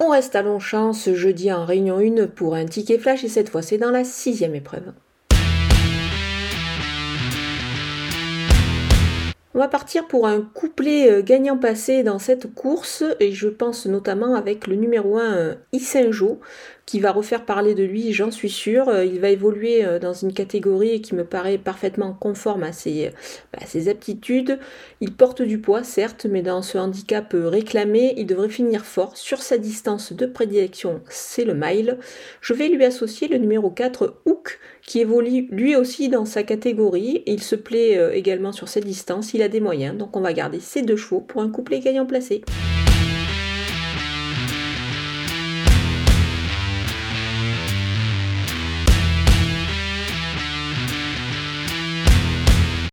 On reste à Longchamp ce jeudi en réunion 1 pour un ticket flash et cette fois c'est dans la sixième épreuve. On va partir pour un couplet euh, gagnant passé dans cette course et je pense notamment avec le numéro 1 Issinjo qui va refaire parler de lui, j'en suis sûre. Euh, il va évoluer euh, dans une catégorie qui me paraît parfaitement conforme à ses, aptitudes. Il porte du poids, certes, mais dans ce handicap réclamé, il devrait finir fort. Sur sa distance de prédilection, c'est le mile. Je vais lui associer le numéro 4, Hook, qui évolue lui aussi dans sa catégorie. Il se plaît euh, également sur cette distance, il a des moyens, donc on va garder ces deux chevaux pour un couplet gagnant placé.